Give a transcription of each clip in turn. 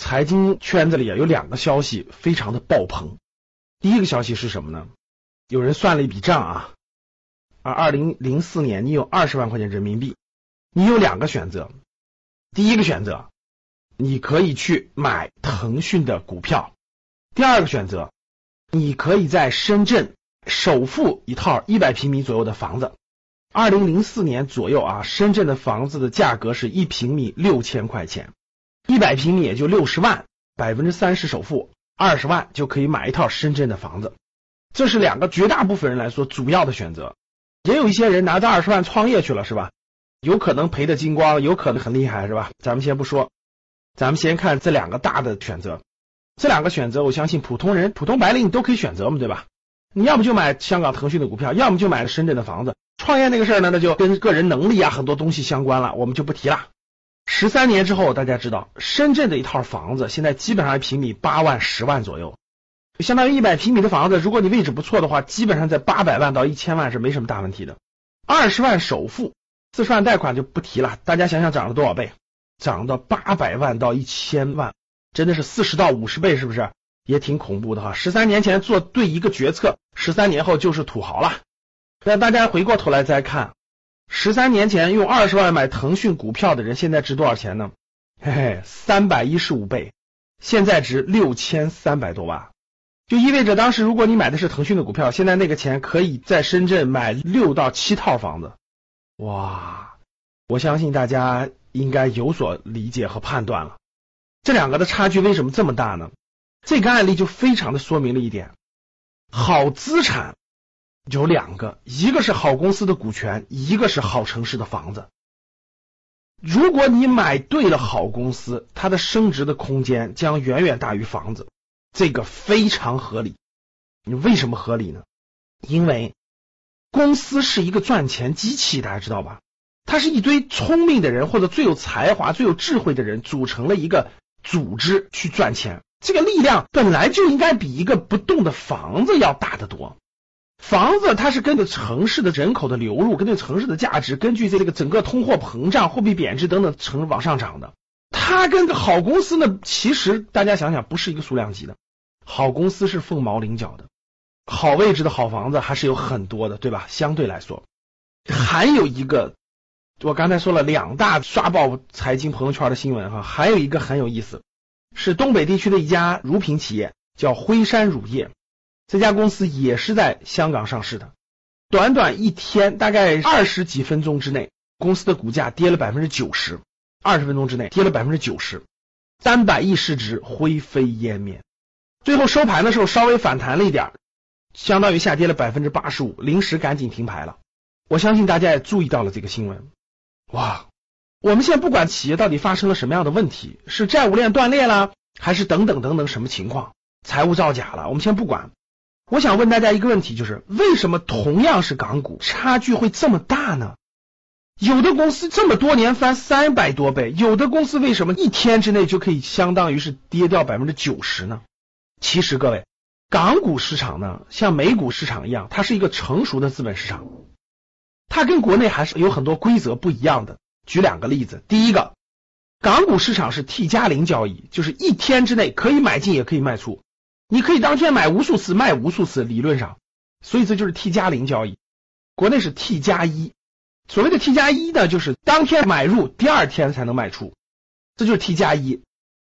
财经圈子里啊有两个消息非常的爆棚。第一个消息是什么呢？有人算了一笔账啊，啊，二零零四年你有二十万块钱人民币，你有两个选择。第一个选择，你可以去买腾讯的股票；第二个选择，你可以在深圳首付一套一百平米左右的房子。二零零四年左右啊，深圳的房子的价格是一平米六千块钱。一百平米也就六十万，百分之三十首付，二十万就可以买一套深圳的房子。这是两个绝大部分人来说主要的选择。也有一些人拿着二十万创业去了，是吧？有可能赔的精光，有可能很厉害，是吧？咱们先不说，咱们先看这两个大的选择。这两个选择，我相信普通人、普通白领都可以选择嘛，对吧？你要么就买香港腾讯的股票，要么就买深圳的房子。创业那个事儿呢，那就跟个人能力啊很多东西相关了，我们就不提了。十三年之后，大家知道深圳的一套房子现在基本上一平米八万、十万左右，相当于一百平米的房子。如果你位置不错的话，基本上在八百万到一千万是没什么大问题的。二十万首付，四十万贷款就不提了。大家想想涨了多少倍？涨到八百万到一千万，真的是四十到五十倍，是不是？也挺恐怖的哈。十三年前做对一个决策，十三年后就是土豪了。那大家回过头来再看。十三年前用二十万买腾讯股票的人，现在值多少钱呢？嘿嘿，三百一十五倍，现在值六千三百多万，就意味着当时如果你买的是腾讯的股票，现在那个钱可以在深圳买六到七套房子。哇，我相信大家应该有所理解和判断了。这两个的差距为什么这么大呢？这个案例就非常的说明了一点：好资产。有两个，一个是好公司的股权，一个是好城市的房子。如果你买对了好公司，它的升值的空间将远远大于房子，这个非常合理。你为什么合理呢？因为公司是一个赚钱机器，大家知道吧？它是一堆聪明的人或者最有才华、最有智慧的人组成了一个组织去赚钱。这个力量本来就应该比一个不动的房子要大得多。房子它是根据城市的人口的流入，根据城市的价值，根据这个整个通货膨胀、货币贬值等等成往上涨的。它跟个好公司呢，其实大家想想不是一个数量级的。好公司是凤毛麟角的，好位置的好房子还是有很多的，对吧？相对来说，还有一个，我刚才说了两大刷爆财经朋友圈的新闻哈，还有一个很有意思，是东北地区的一家乳品企业，叫辉山乳业。这家公司也是在香港上市的，短短一天，大概二十几分钟之内，公司的股价跌了百分之九十，二十分钟之内跌了百分之九十，三百亿市值灰飞烟灭。最后收盘的时候稍微反弹了一点，相当于下跌了百分之八十五，临时赶紧停牌了。我相信大家也注意到了这个新闻。哇，我们现在不管企业到底发生了什么样的问题，是债务链断裂了，还是等等等等什么情况，财务造假了，我们先不管。我想问大家一个问题，就是为什么同样是港股，差距会这么大呢？有的公司这么多年翻三百多倍，有的公司为什么一天之内就可以相当于是跌掉百分之九十呢？其实各位，港股市场呢，像美股市场一样，它是一个成熟的资本市场，它跟国内还是有很多规则不一样的。举两个例子，第一个，港股市场是 T 加零交易，就是一天之内可以买进也可以卖出。你可以当天买无数次，卖无数次，理论上，所以这就是 T 加零交易。国内是 T 加一，所谓的 T 加一呢，就是当天买入，第二天才能卖出，这就是 T 加一。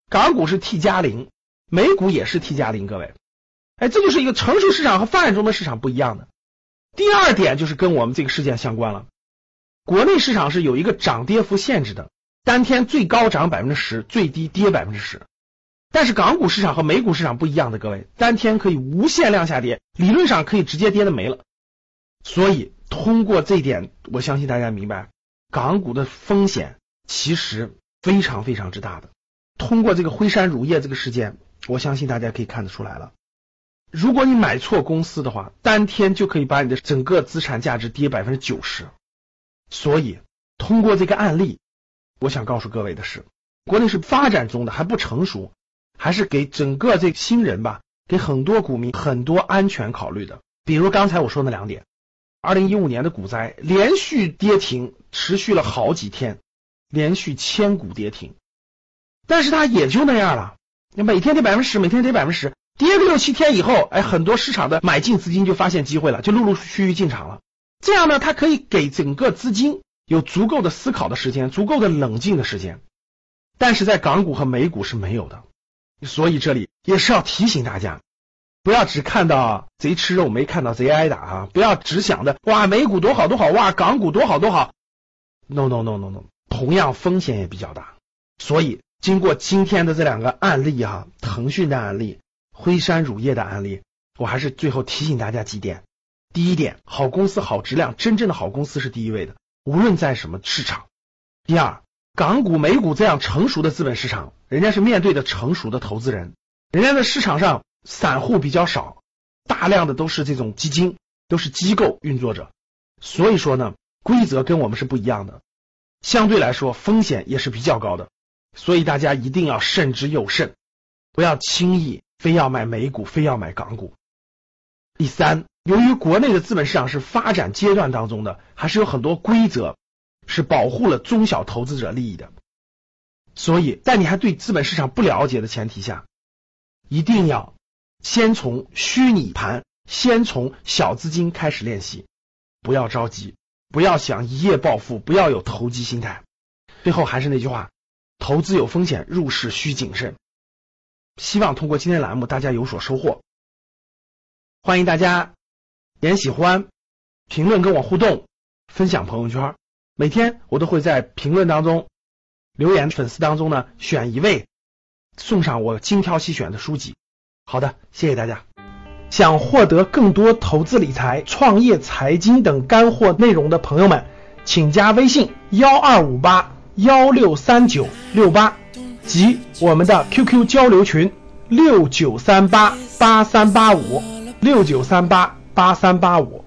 港股是 T 加零，美股也是 T 加零，各位，哎，这就是一个成熟市场和发展中的市场不一样的。第二点就是跟我们这个事件相关了，国内市场是有一个涨跌幅限制的，当天最高涨百分之十，最低跌百分之十。但是港股市场和美股市场不一样的，各位，当天可以无限量下跌，理论上可以直接跌的没了。所以通过这一点，我相信大家明白，港股的风险其实非常非常之大的。通过这个辉山乳业这个事件，我相信大家可以看得出来了。如果你买错公司的话，当天就可以把你的整个资产价值跌百分之九十。所以，通过这个案例，我想告诉各位的是，国内是发展中的，还不成熟，还是给整个这新人吧，给很多股民很多安全考虑的。比如刚才我说那两点，二零一五年的股灾连续跌停，持续了好几天，连续千股跌停，但是它也就那样了，你每天跌百分之十，每天跌百分之十，跌个六七天以后，哎，很多市场的买进资金就发现机会了，就陆陆续续进场了。这样呢，它可以给整个资金有足够的思考的时间，足够的冷静的时间，但是在港股和美股是没有的。所以这里也是要提醒大家，不要只看到贼吃肉，没看到贼挨打啊！不要只想着哇，美股多好多好，哇，港股多好多好。No no no no no，同样风险也比较大。所以经过今天的这两个案例哈，腾讯的案例，辉山乳业的案例，我还是最后提醒大家几点。第一点，好公司、好质量，真正的好公司是第一位的，无论在什么市场。第二，港股、美股这样成熟的资本市场，人家是面对的成熟的投资人，人家的市场上散户比较少，大量的都是这种基金，都是机构运作者，所以说呢，规则跟我们是不一样的，相对来说风险也是比较高的，所以大家一定要慎之又慎，不要轻易非要买美股，非要买港股。第三。由于国内的资本市场是发展阶段当中的，还是有很多规则是保护了中小投资者利益的，所以在你还对资本市场不了解的前提下，一定要先从虚拟盘，先从小资金开始练习，不要着急，不要想一夜暴富，不要有投机心态。最后还是那句话，投资有风险，入市需谨慎。希望通过今天栏目大家有所收获，欢迎大家。点喜欢，评论跟我互动，分享朋友圈。每天我都会在评论当中留言，粉丝当中呢选一位送上我精挑细选的书籍。好的，谢谢大家。想获得更多投资理财、创业、财经等干货内容的朋友们，请加微信幺二五八幺六三九六八及我们的 QQ 交流群六九三八八三八五六九三八。八三八五。